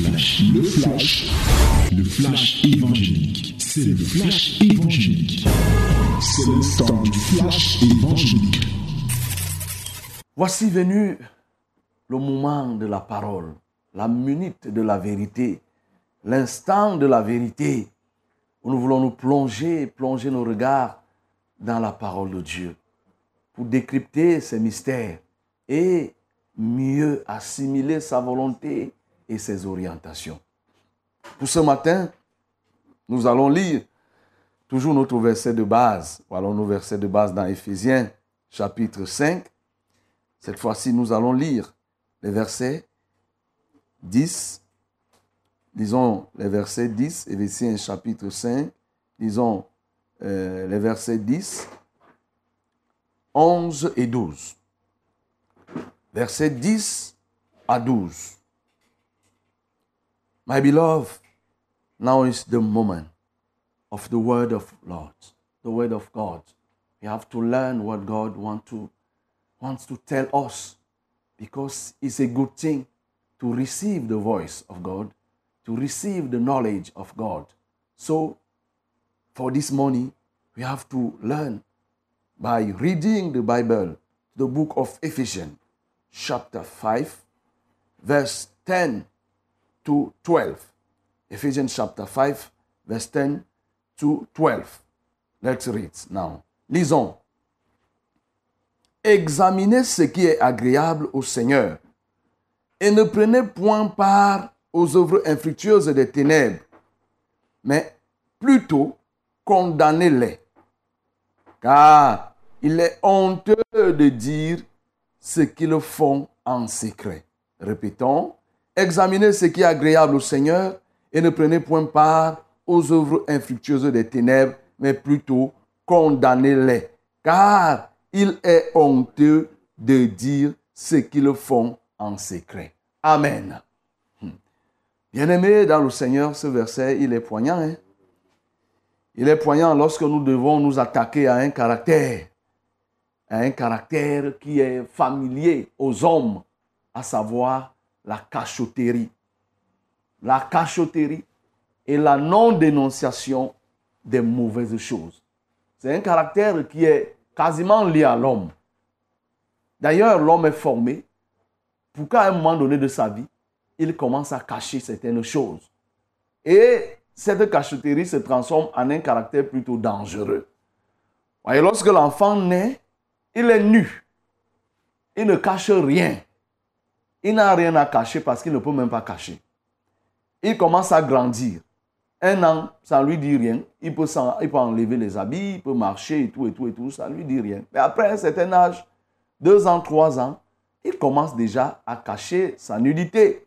le flash, le flash évangélique. C'est le flash évangélique. C'est le du flash évangélique. Voici venu le moment de la parole, la minute de la vérité, l'instant de la vérité, où nous voulons nous plonger, plonger nos regards dans la parole de Dieu, pour décrypter ses mystères et mieux assimiler sa volonté et ses orientations. Pour ce matin, nous allons lire toujours notre verset de base. Voilà nos versets de base dans Éphésiens chapitre 5. Cette fois-ci, nous allons lire les versets 10, disons les versets 10, Éphésiens chapitre 5, disons euh, les versets 10, 11 et 12. Versets 10 à 12. My beloved, now is the moment of the word of Lord, the word of God. We have to learn what God want to, wants to tell us because it's a good thing to receive the voice of God, to receive the knowledge of God. So, for this morning, we have to learn by reading the Bible, the book of Ephesians, chapter 5, verse 10 to 12. Ephesians chapter 5, verse 10 to 12. Let's read now. Lisons. Examinez ce qui est agréable au Seigneur et ne prenez point part aux œuvres infructueuses des ténèbres, mais plutôt condamnez-les. Car il est honteux de dire ce qu'ils font en secret. Répétons, examinez ce qui est agréable au Seigneur et ne prenez point part aux œuvres infructueuses des ténèbres, mais plutôt condamnez-les. Car il est honteux de dire ce qu'ils font en secret. Amen. Hmm. Bien-aimé dans le Seigneur, ce verset, il est poignant. Hein? Il est poignant lorsque nous devons nous attaquer à un caractère, à un caractère qui est familier aux hommes, à savoir la cachotterie. La cachotterie et la non-dénonciation des mauvaises choses. C'est un caractère qui est quasiment lié à l'homme. D'ailleurs, l'homme est formé pour qu'à un moment donné de sa vie, il commence à cacher certaines choses. Et cette cachotterie se transforme en un caractère plutôt dangereux. Et lorsque l'enfant naît, il est nu. Il ne cache rien. Il n'a rien à cacher parce qu'il ne peut même pas cacher. Il commence à grandir. Un an, ça ne lui dit rien. Il peut, il peut enlever les habits, il peut marcher et tout, et tout, et tout. Ça ne lui dit rien. Mais après un certain âge, deux ans, trois ans, il commence déjà à cacher sa nudité.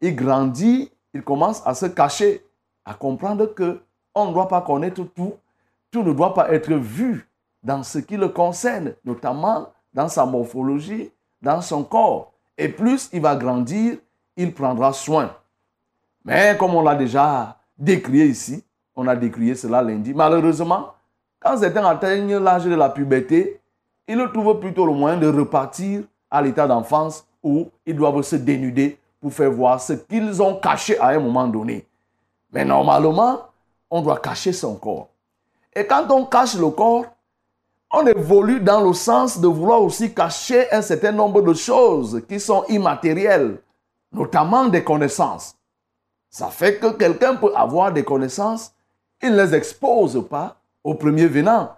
Il grandit, il commence à se cacher, à comprendre que on ne doit pas connaître tout. Tout ne doit pas être vu dans ce qui le concerne, notamment dans sa morphologie, dans son corps. Et plus il va grandir, il prendra soin. Mais comme on l'a déjà décrié ici, on a décrié cela lundi, malheureusement, quand certains atteignent l'âge de la puberté, ils trouvent plutôt le moyen de repartir à l'état d'enfance où ils doivent se dénuder pour faire voir ce qu'ils ont caché à un moment donné. Mais normalement, on doit cacher son corps. Et quand on cache le corps, on évolue dans le sens de vouloir aussi cacher un certain nombre de choses qui sont immatérielles, notamment des connaissances. Ça fait que quelqu'un peut avoir des connaissances, il ne les expose pas au premier venant.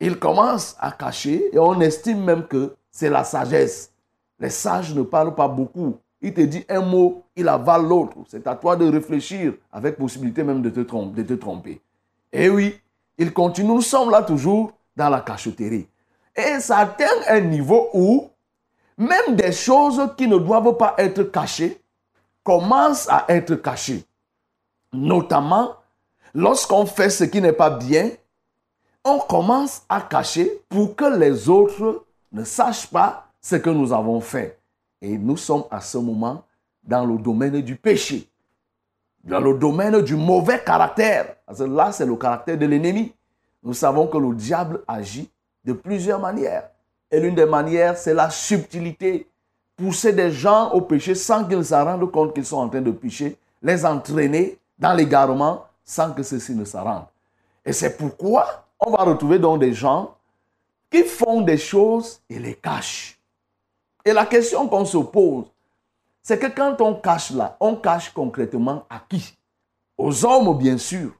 Il commence à cacher et on estime même que c'est la sagesse. Les sages ne parlent pas beaucoup. Il te dit un mot, il avale l'autre. C'est à toi de réfléchir avec possibilité même de te, tromper, de te tromper. Et oui, il continue. Nous sommes là toujours dans la cachotterie. Et ça atteint un niveau où même des choses qui ne doivent pas être cachées commencent à être cachées. Notamment, lorsqu'on fait ce qui n'est pas bien, on commence à cacher pour que les autres ne sachent pas ce que nous avons fait. Et nous sommes à ce moment dans le domaine du péché, dans le domaine du mauvais caractère. Parce que là, c'est le caractère de l'ennemi. Nous savons que le diable agit de plusieurs manières. Et l'une des manières, c'est la subtilité. pousser des gens au péché sans qu'ils se rendent compte qu'ils sont en train de pécher, les entraîner dans l'égarement sans que ceux-ci ne s'en rendent. Et c'est pourquoi on va retrouver donc des gens qui font des choses et les cachent. Et la question qu'on se pose, c'est que quand on cache là, on cache concrètement à qui? Aux hommes, bien sûr,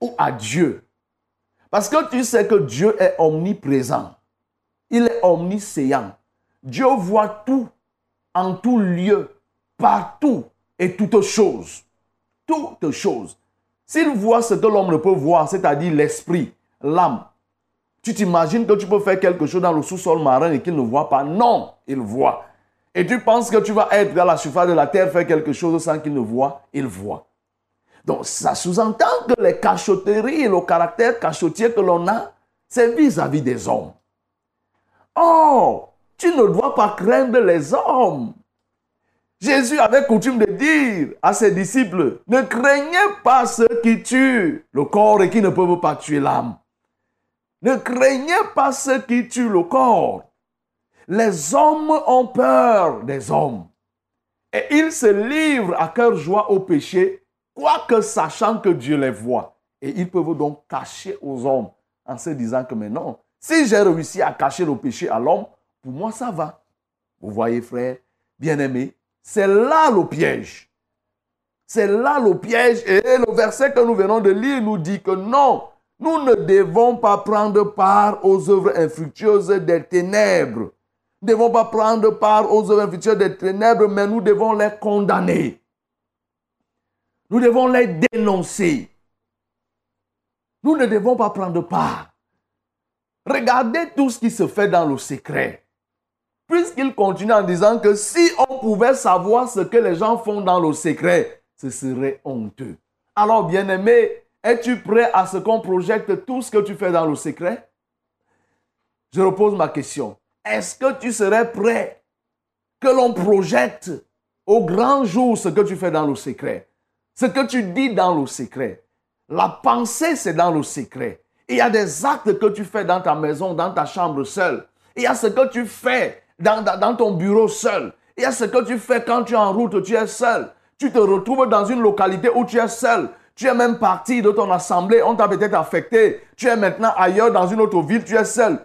ou à Dieu? Parce que tu sais que Dieu est omniprésent. Il est omniscient. Dieu voit tout, en tout lieu, partout et toutes choses. Toutes choses. S'il voit ce que l'homme ne peut voir, c'est-à-dire l'esprit, l'âme, tu t'imagines que tu peux faire quelque chose dans le sous-sol marin et qu'il ne voit pas? Non, il voit. Et tu penses que tu vas être dans la surface de la terre, faire quelque chose sans qu'il ne voit? Il voit. Donc ça sous-entend que les cachotteries et le caractère cachotier que l'on a, c'est vis-à-vis des hommes. Oh, tu ne dois pas craindre les hommes. Jésus avait coutume de dire à ses disciples, ne craignez pas ceux qui tuent le corps et qui ne peuvent pas tuer l'âme. Ne craignez pas ceux qui tuent le corps. Les hommes ont peur des hommes. Et ils se livrent à cœur joie au péché, quoique sachant que Dieu les voit. Et ils peuvent donc cacher aux hommes en se disant que mais non, si j'ai réussi à cacher le péché à l'homme, pour moi ça va. Vous voyez frère, bien-aimé, c'est là le piège. C'est là le piège. Et le verset que nous venons de lire nous dit que non, nous ne devons pas prendre part aux œuvres infructueuses des ténèbres. Nous ne devons pas prendre part aux œuvres infructueuses des ténèbres, mais nous devons les condamner. Nous devons les dénoncer. Nous ne devons pas prendre part. Regardez tout ce qui se fait dans le secret. Puisqu'il continue en disant que si on pouvait savoir ce que les gens font dans le secret, ce serait honteux. Alors, bien-aimé, es-tu prêt à ce qu'on projette tout ce que tu fais dans le secret? Je repose ma question. Est-ce que tu serais prêt que l'on projette au grand jour ce que tu fais dans le secret? Ce que tu dis dans le secret. La pensée, c'est dans le secret. Il y a des actes que tu fais dans ta maison, dans ta chambre seule. Il y a ce que tu fais dans, ton bureau seul. Il y a ce que tu fais quand tu es en route, tu es seul. Tu te retrouves dans une localité où tu es seul. Tu es même parti de ton assemblée, on t'a peut-être affecté. Tu es maintenant ailleurs dans une autre ville, tu es seul.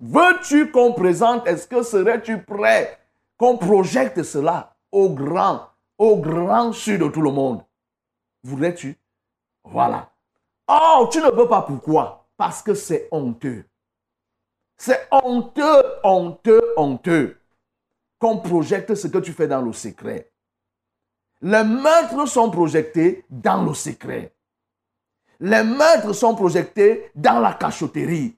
Veux-tu qu'on présente, est-ce que serais-tu prêt qu'on projette cela au grand, au grand sud de tout le monde? Voudrais-tu Voilà. Oh, tu ne veux pas pourquoi? Parce que c'est honteux. C'est honteux, honteux, honteux qu'on projette ce que tu fais dans le secret. Les meurtres sont projetés dans le secret. Les meurtres sont projetés dans la cachotterie.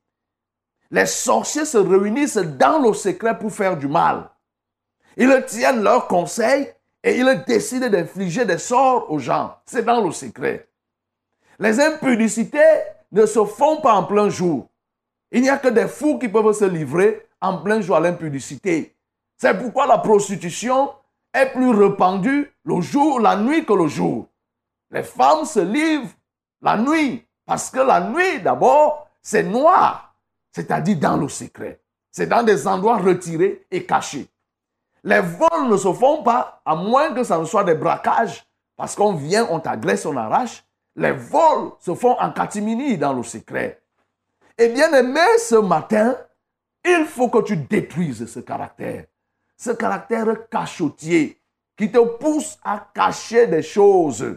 Les sorciers se réunissent dans le secret pour faire du mal. Ils tiennent leurs conseils et ils décident d'infliger des sorts aux gens. C'est dans le secret. Les impudicités ne se font pas en plein jour. Il n'y a que des fous qui peuvent se livrer en plein jour à l'impudicité. C'est pourquoi la prostitution est plus répandue le jour, la nuit que le jour. Les femmes se livrent la nuit parce que la nuit, d'abord, c'est noir, c'est-à-dire dans le secret. C'est dans des endroits retirés et cachés. Les vols ne se font pas, à moins que ça ne soit des braquages, parce qu'on vient, on t'agresse, on arrache. Les vols se font en catimini dans le secret. Et bien aimé, ce matin, il faut que tu détruises ce caractère. Ce caractère cachotier qui te pousse à cacher des choses.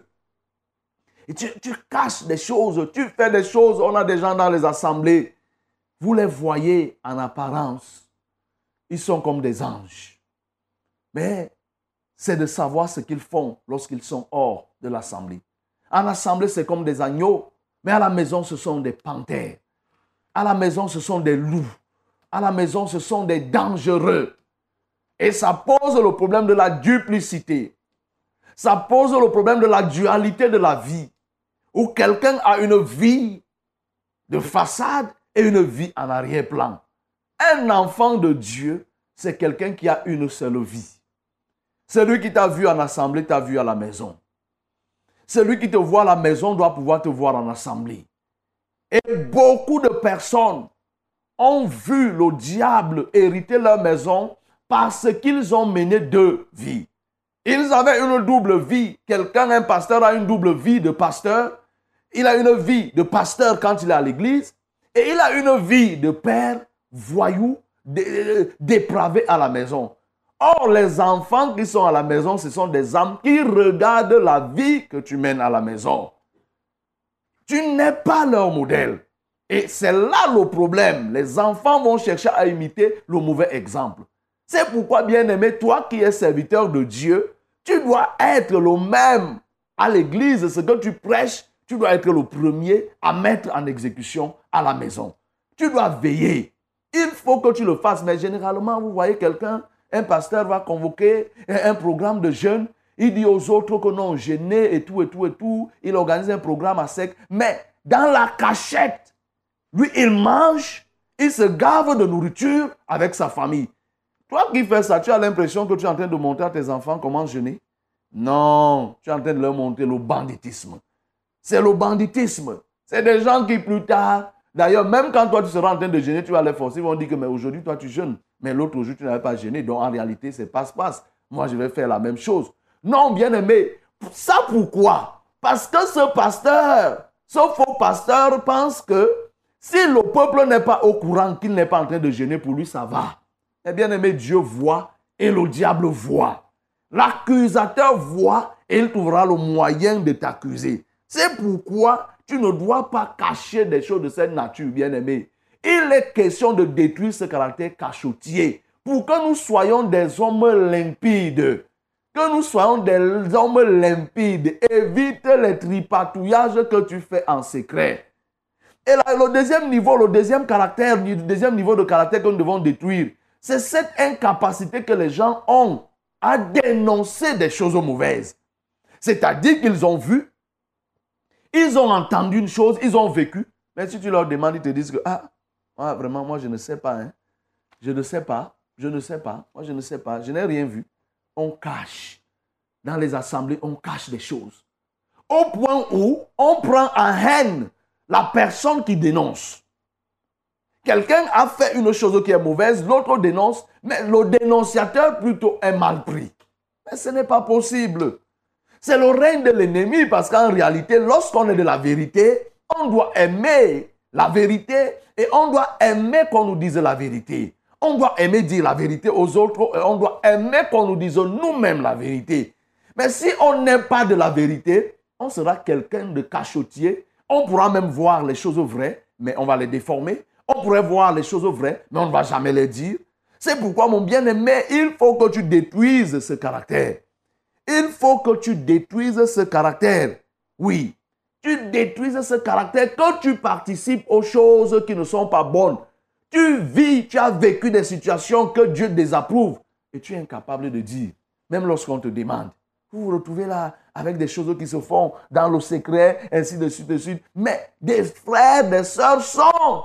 Tu, caches des choses, tu fais des choses. On a des gens dans les assemblées. Vous les voyez en apparence. Ils sont comme des anges. Mais c'est de savoir ce qu'ils font lorsqu'ils sont hors de l'assemblée. En assemblée, c'est comme des agneaux, mais à la maison, ce sont des panthères. À la maison, ce sont des loups. À la maison, ce sont des dangereux. Et ça pose le problème de la duplicité. Ça pose le problème de la dualité de la vie. Où quelqu'un a une vie de façade et une vie en arrière-plan. Un enfant de Dieu, c'est quelqu'un qui a une seule vie. Celui qui t'a vu en assemblée t'a vu à la maison. Celui qui te voit à la maison doit pouvoir te voir en assemblée. Et beaucoup de personnes ont vu le diable hériter leur maison parce qu'ils ont mené deux vies. Ils avaient une double vie. Quelqu'un, un pasteur, a une double vie de pasteur. Il a une vie de pasteur quand il est à l'église. Et il a une vie de père voyou, dépravé à la maison. Or, les enfants qui sont à la maison, ce sont des âmes qui regardent la vie que tu mènes à la maison. Tu n'es pas leur modèle. Et c'est là le problème. Les enfants vont chercher à imiter le mauvais exemple. C'est pourquoi, bien-aimé, toi qui es serviteur de Dieu, tu dois être le même à l'église. Ce que tu prêches, tu dois être le premier à mettre en exécution à la maison. Tu dois veiller. Il faut que tu le fasses. Mais généralement, vous voyez quelqu'un, un pasteur va convoquer un programme de jeunes. Il dit aux autres que non, gêné et tout, et tout, et tout. Il organise un programme à sec. Mais dans la cachette, lui, il mange, il se gave de nourriture avec sa famille. Toi qui fais ça, tu as l'impression que tu es en train de montrer à tes enfants comment jeûner? Non, tu es en train de leur montrer le banditisme. C'est le banditisme. C'est des gens qui plus tard, d'ailleurs, même quand toi tu seras en train de jeûner, tu vas les forcer, ils vont dire que mais aujourd'hui toi tu jeûnes, mais l'autre jour tu n'avais pas jeûné. Donc en réalité, c'est passe-passe. Moi je vais faire la même chose. Non, bien aimé, ça pourquoi? Parce que ce pasteur, ce faux pasteur pense que si le peuple n'est pas au courant qu'il n'est pas en train de jeûner, pour lui, ça va. Eh bien aimé, Dieu voit et le diable voit. L'accusateur voit et il trouvera le moyen de t'accuser. C'est pourquoi tu ne dois pas cacher des choses de cette nature, bien aimé. Il est question de détruire ce caractère cachotier pour que nous soyons des hommes limpides. Que nous soyons des hommes limpides. Évite les tripatouillages que tu fais en secret. Et le deuxième niveau, le deuxième caractère, le deuxième niveau de caractère que nous devons détruire, c'est cette incapacité que les gens ont à dénoncer des choses mauvaises. C'est-à-dire qu'ils ont vu, ils ont entendu une chose, ils ont vécu, mais si tu leur demandes, ils te disent que, ah, vraiment, moi je ne sais pas, hein. je ne sais pas, je ne sais pas, moi je ne sais pas, je n'ai rien vu. On cache. Dans les assemblées, on cache des choses. Au point où on prend en haine la personne qui dénonce. Quelqu'un a fait une chose qui est mauvaise, l'autre dénonce, mais le dénonciateur plutôt est mal pris. Mais ce n'est pas possible. C'est le règne de l'ennemi parce qu'en réalité, lorsqu'on est de la vérité, on doit aimer la vérité et on doit aimer qu'on nous dise la vérité. On doit aimer dire la vérité aux autres et on doit aimer qu'on nous dise nous-mêmes la vérité. Mais si on n'est pas de la vérité, on sera quelqu'un de cachotier on pourra même voir les choses vraies, mais on va les déformer. On pourrait voir les choses vraies, mais on ne va jamais les dire. C'est pourquoi, mon bien-aimé, il faut que tu détruises ce caractère. Il faut que tu détruises ce caractère. Oui, tu détruises ce caractère quand tu participes aux choses qui ne sont pas bonnes. Tu vis, tu as vécu des situations que Dieu désapprouve et tu es incapable de dire, même lorsqu'on te demande. Vous vous retrouvez là avec des choses qui se font dans le secret, ainsi de suite, de suite. Mais des frères, des sœurs sont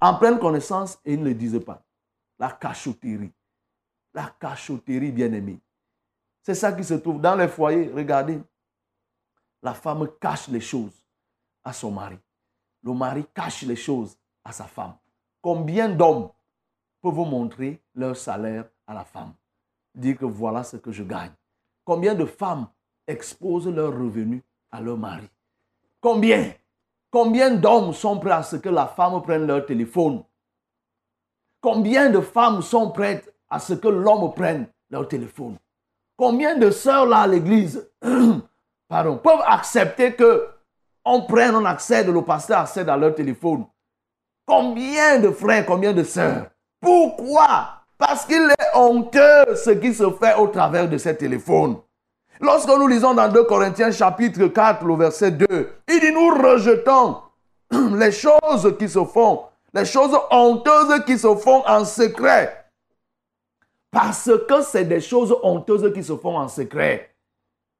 en pleine connaissance et ils ne le disent pas. La cachotterie. La cachotterie, bien-aimée. C'est ça qui se trouve dans les foyers. Regardez. La femme cache les choses à son mari. Le mari cache les choses à sa femme. Combien d'hommes peuvent montrer leur salaire à la femme? Dire que voilà ce que je gagne. Combien de femmes exposent leurs revenus à leur mari? Combien? Combien d'hommes sont prêts à ce que la femme prenne leur téléphone? Combien de femmes sont prêtes à ce que l'homme prenne leur téléphone? Combien de sœurs là à l'église pardon, peuvent accepter que on prenne, on accède, le pasteur accède à leur téléphone Combien de frères, combien de sœurs? Pourquoi? Parce qu'il est honteux ce qui se fait au travers de ces téléphones. Lorsque nous lisons dans 2 Corinthiens chapitre 4, le verset 2, il dit, nous rejetons les choses qui se font, les choses honteuses qui se font en secret. Parce que c'est des choses honteuses qui se font en secret.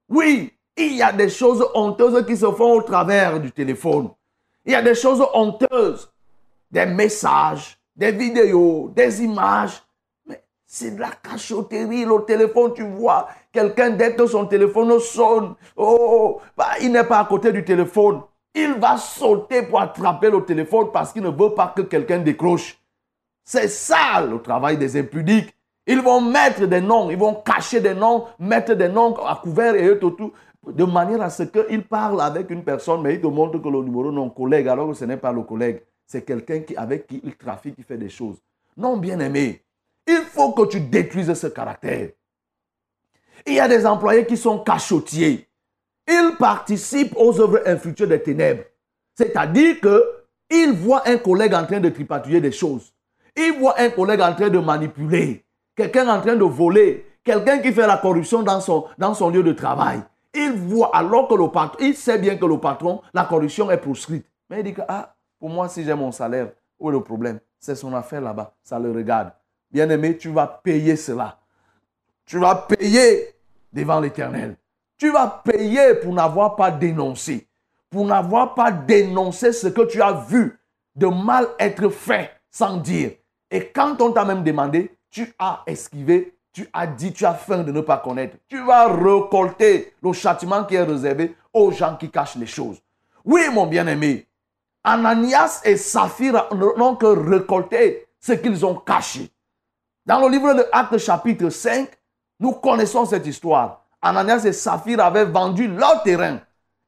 Oui, il y a des choses honteuses qui se font au travers du téléphone. Il y a des choses honteuses, des messages, des vidéos, des images c'est de la cachotterie, le téléphone, tu vois. Quelqu'un, dès que son téléphone sonne, oh, bah, il n'est pas à côté du téléphone. Il va sauter pour attraper le téléphone parce qu'il ne veut pas que quelqu'un décroche. C'est ça le travail des impudiques. Ils vont mettre des noms, ils vont cacher des noms, mettre des noms à couvert et tout, tout de manière à ce qu'il parle avec une personne, mais il te montre que le numéro non collègue, alors que ce n'est pas le collègue. C'est quelqu'un qui, avec qui il trafique, qui fait des choses. Non, bien aimé, il faut que tu détruises ce caractère. Il y a des employés qui sont cachotiers. Ils participent aux œuvres infructueuses des ténèbres. C'est-à-dire qu'ils voient un collègue en train de tripatouiller des choses. Ils voient un collègue en train de manipuler. Quelqu'un en train de voler. Quelqu'un qui fait la corruption dans son lieu de travail. Il voit alors que le patron, il sait bien que le patron, la corruption est proscrite. Mais il dit que, ah, pour moi, si j'ai mon salaire, où est le problème? C'est son affaire là-bas, ça le regarde. Bien-aimé, tu vas payer cela. Tu vas payer devant l'éternel. Tu vas payer pour n'avoir pas dénoncé. Pour n'avoir pas dénoncé ce que tu as vu de mal être fait sans dire. Et quand on t'a même demandé, tu as esquivé, tu as dit, tu as faim de ne pas connaître. Tu vas récolter le châtiment qui est réservé aux gens qui cachent les choses. Oui, mon bien-aimé, Ananias et Saphir n'ont que récolté ce qu'ils ont caché. Dans le livre de Actes chapitre 5, nous connaissons cette histoire. Ananias et Saphir avaient vendu leur terrain.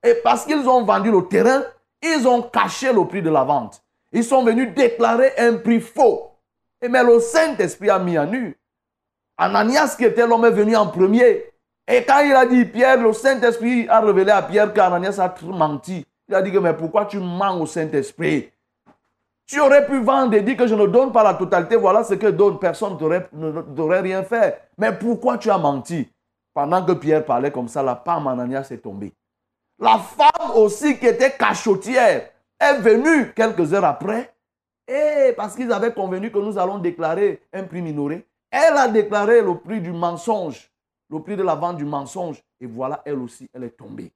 Et parce qu'ils ont vendu le terrain, ils ont caché le prix de la vente. Ils sont venus déclarer un prix faux. Et mais le Saint-Esprit a mis à nu. Ananias, qui était l'homme, est venu en premier. Et quand il a dit Pierre, le Saint-Esprit a révélé à Pierre qu'Ananias a menti. Il a dit que, mais pourquoi tu mens au Saint-Esprit? Tu aurais pu vendre et dire que je ne donne pas la totalité, voilà ce que d'autres personnes n'auraient rien fait. Mais pourquoi tu as menti? Pendant que Pierre parlait comme ça, la femme Ananias est tombée. La femme aussi qui était cachotière est venue quelques heures après. Et parce qu'ils avaient convenu que nous allons déclarer un prix minoré, elle a déclaré le prix du mensonge, le prix de la vente du mensonge. Et voilà, elle aussi, elle est tombée.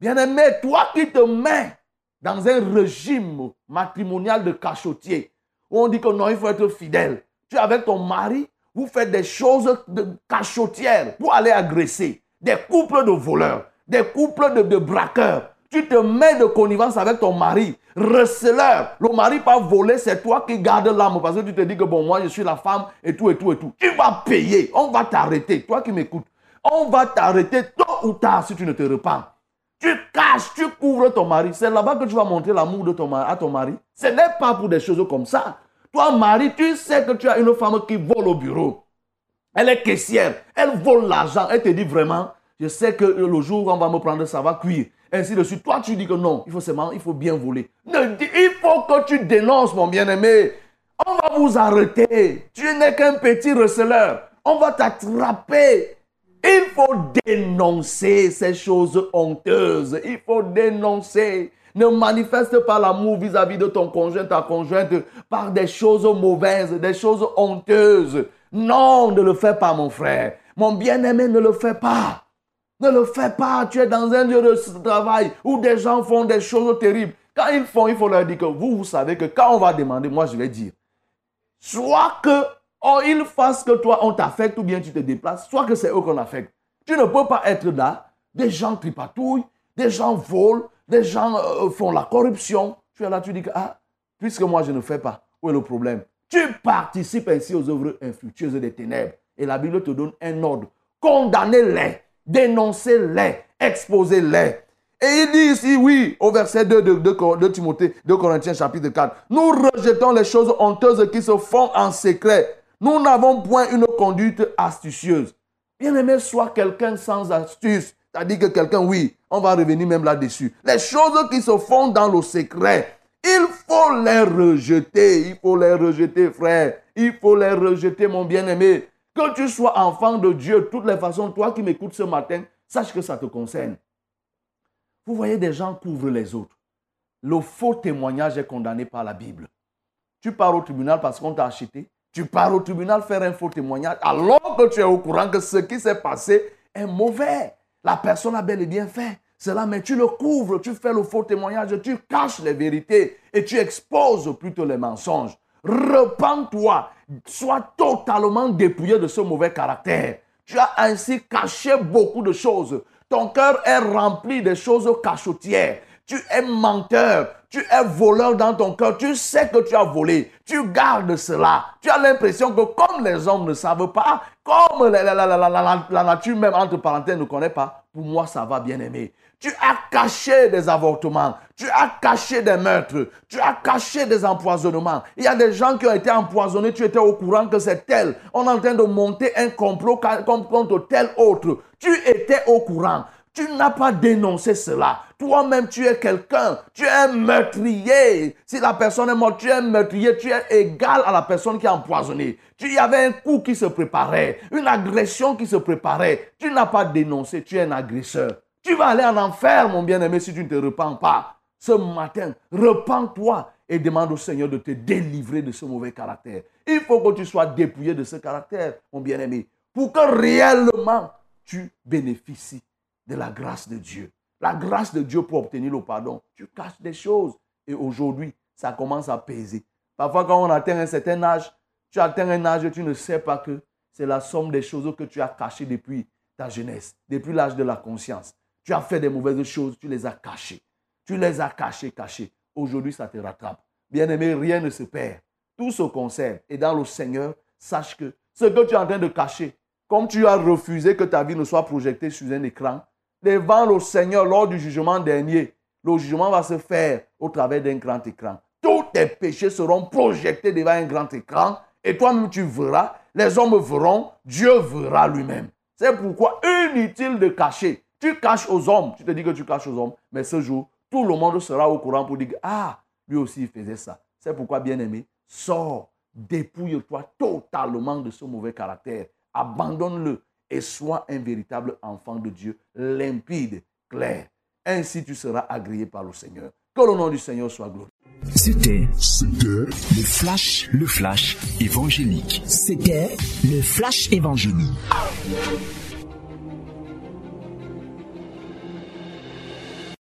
Bien-aimé, toi qui te mets dans un régime matrimonial de cachotier, où on dit que non, il faut être fidèle. Tu es avec ton mari, vous faites des choses de cachotières pour aller agresser. Des couples de voleurs, des couples de, de braqueurs. Tu te mets de connivence avec ton mari, receleur. Le mari pas volé, c'est toi qui gardes l'âme parce que tu te dis que bon, moi je suis la femme et tout et tout et tout. Tu vas payer, on va t'arrêter. Toi qui m'écoutes, on va t'arrêter tôt ou tard si tu ne te repens. Tu caches, tu couvres ton mari. C'est là-bas que tu vas montrer l'amour de ton mari, à ton mari. Ce n'est pas pour des choses comme ça. Toi, mari, tu sais que tu as une femme qui vole au bureau. Elle est caissière. Elle vole l'argent. Elle te dit vraiment, je sais que le jour où on va me prendre, ça va cuire. Ainsi de suite. Toi, tu dis que non, il faut il faut bien voler. il faut que tu dénonces, mon bien-aimé. On va vous arrêter. Tu n'es qu'un petit receleur. On va t'attraper. Il faut dénoncer ces choses honteuses. Il faut dénoncer. Ne manifeste pas l'amour vis-à-vis de ton conjoint, ta conjointe, par des choses mauvaises, des choses honteuses. Non, ne le fais pas, mon frère. Mon bien-aimé, ne le fais pas. Ne le fais pas. Tu es dans un lieu de travail où des gens font des choses terribles. Quand ils font, il faut leur dire que vous, vous savez que quand on va demander, moi je vais dire. Soit que oh, ils fassent que toi on t'affecte ou bien tu te déplaces, soit que c'est eux qu'on affecte. Tu ne peux pas être là. Des gens tripatouillent, des gens volent, des gens euh, font la corruption. Tu es là, tu dis que, ah, puisque moi je ne fais pas, où est le problème? Tu participes ainsi aux œuvres infructueuses des ténèbres. Et la Bible te donne un ordre. Condamnez-les dénoncez-les, exposez-les. Et il dit ici, oui, au verset 2 de, de, Timothée, de Corinthiens chapitre 4, nous rejetons les choses honteuses qui se font en secret. Nous n'avons point une conduite astucieuse. Bien aimé, soit quelqu'un sans astuce. C'est-à-dire que quelqu'un, oui, on va revenir même là-dessus. Les choses qui se font dans le secret, il faut les rejeter. Il faut les rejeter, frère. Il faut les rejeter, mon bien-aimé. Que tu sois enfant de Dieu, toutes les façons, toi qui m'écoutes ce matin, sache que ça te concerne. Vous voyez, des gens couvrent les autres. Le faux témoignage est condamné par la Bible. Tu pars au tribunal parce qu'on t'a acheté. Tu pars au tribunal faire un faux témoignage alors que tu es au courant que ce qui s'est passé est mauvais. La personne a bel et bien fait cela, mais tu le couvres, tu fais le faux témoignage, tu caches les vérités et tu exposes plutôt les mensonges. Repends-toi. Sois totalement dépouillé de ce mauvais caractère. Tu as ainsi caché beaucoup de choses. Ton cœur est rempli de choses cachotières. Tu es menteur, tu es voleur dans ton cœur, tu sais que tu as volé, tu gardes cela. Tu as l'impression que comme les hommes ne savent pas, comme la, nature même, entre parenthèses, ne connaît pas, pour moi ça va bien aimer. Tu as caché des avortements, tu as caché des meurtres, tu as caché des empoisonnements. Il y a des gens qui ont été empoisonnés, tu étais au courant que c'est tel. On est en train de monter un complot contre tel autre. Tu étais au courant. Tu n'as pas dénoncé cela. Toi-même, tu es quelqu'un. Tu es meurtrier. Si la personne est morte, tu es meurtrier. Tu es égal à la personne qui a empoisonné. Tu y avait un coup qui se préparait, une agression qui se préparait. Tu n'as pas dénoncé. Tu es un agresseur. Tu vas aller en enfer, mon bien-aimé, si tu ne te repens pas. Ce matin, repens-toi et demande au Seigneur de te délivrer de ce mauvais caractère. Il faut que tu sois dépouillé de ce caractère, mon bien-aimé, pour que réellement tu bénéficies de la grâce de Dieu. La grâce de Dieu pour obtenir le pardon. Tu caches des choses et aujourd'hui, ça commence à peser. Parfois, quand on atteint un certain âge, tu atteins un âge et tu ne sais pas que c'est la somme des choses que tu as cachées depuis ta jeunesse, depuis l'âge de la conscience. Tu as fait des mauvaises choses, tu les as cachées. Tu les as cachées, cachées. Aujourd'hui, ça te rattrape. Bien-aimé, rien ne se perd. Tout se conserve. Et dans le Seigneur, sache que ce que tu es en train de cacher, comme tu as refusé que ta vie ne soit projetée sur un écran, devant le Seigneur lors du jugement dernier, le jugement va se faire au travers d'un grand écran. Tous tes péchés seront projetés devant un grand écran et toi-même tu verras, les hommes verront, Dieu verra lui-même. C'est pourquoi inutile de cacher. Tu caches aux hommes, tu te dis que tu caches aux hommes, mais ce jour, tout le monde sera au courant pour dire, ah, lui aussi il faisait ça. C'est pourquoi, bien-aimé, sors, dépouille-toi totalement de ce mauvais caractère, abandonne-le et sois un véritable enfant de Dieu, limpide, clair. Ainsi tu seras agréé par le Seigneur. Que le nom du Seigneur soit glorifié. C'était le flash, le flash évangélique. C'était le flash évangélique.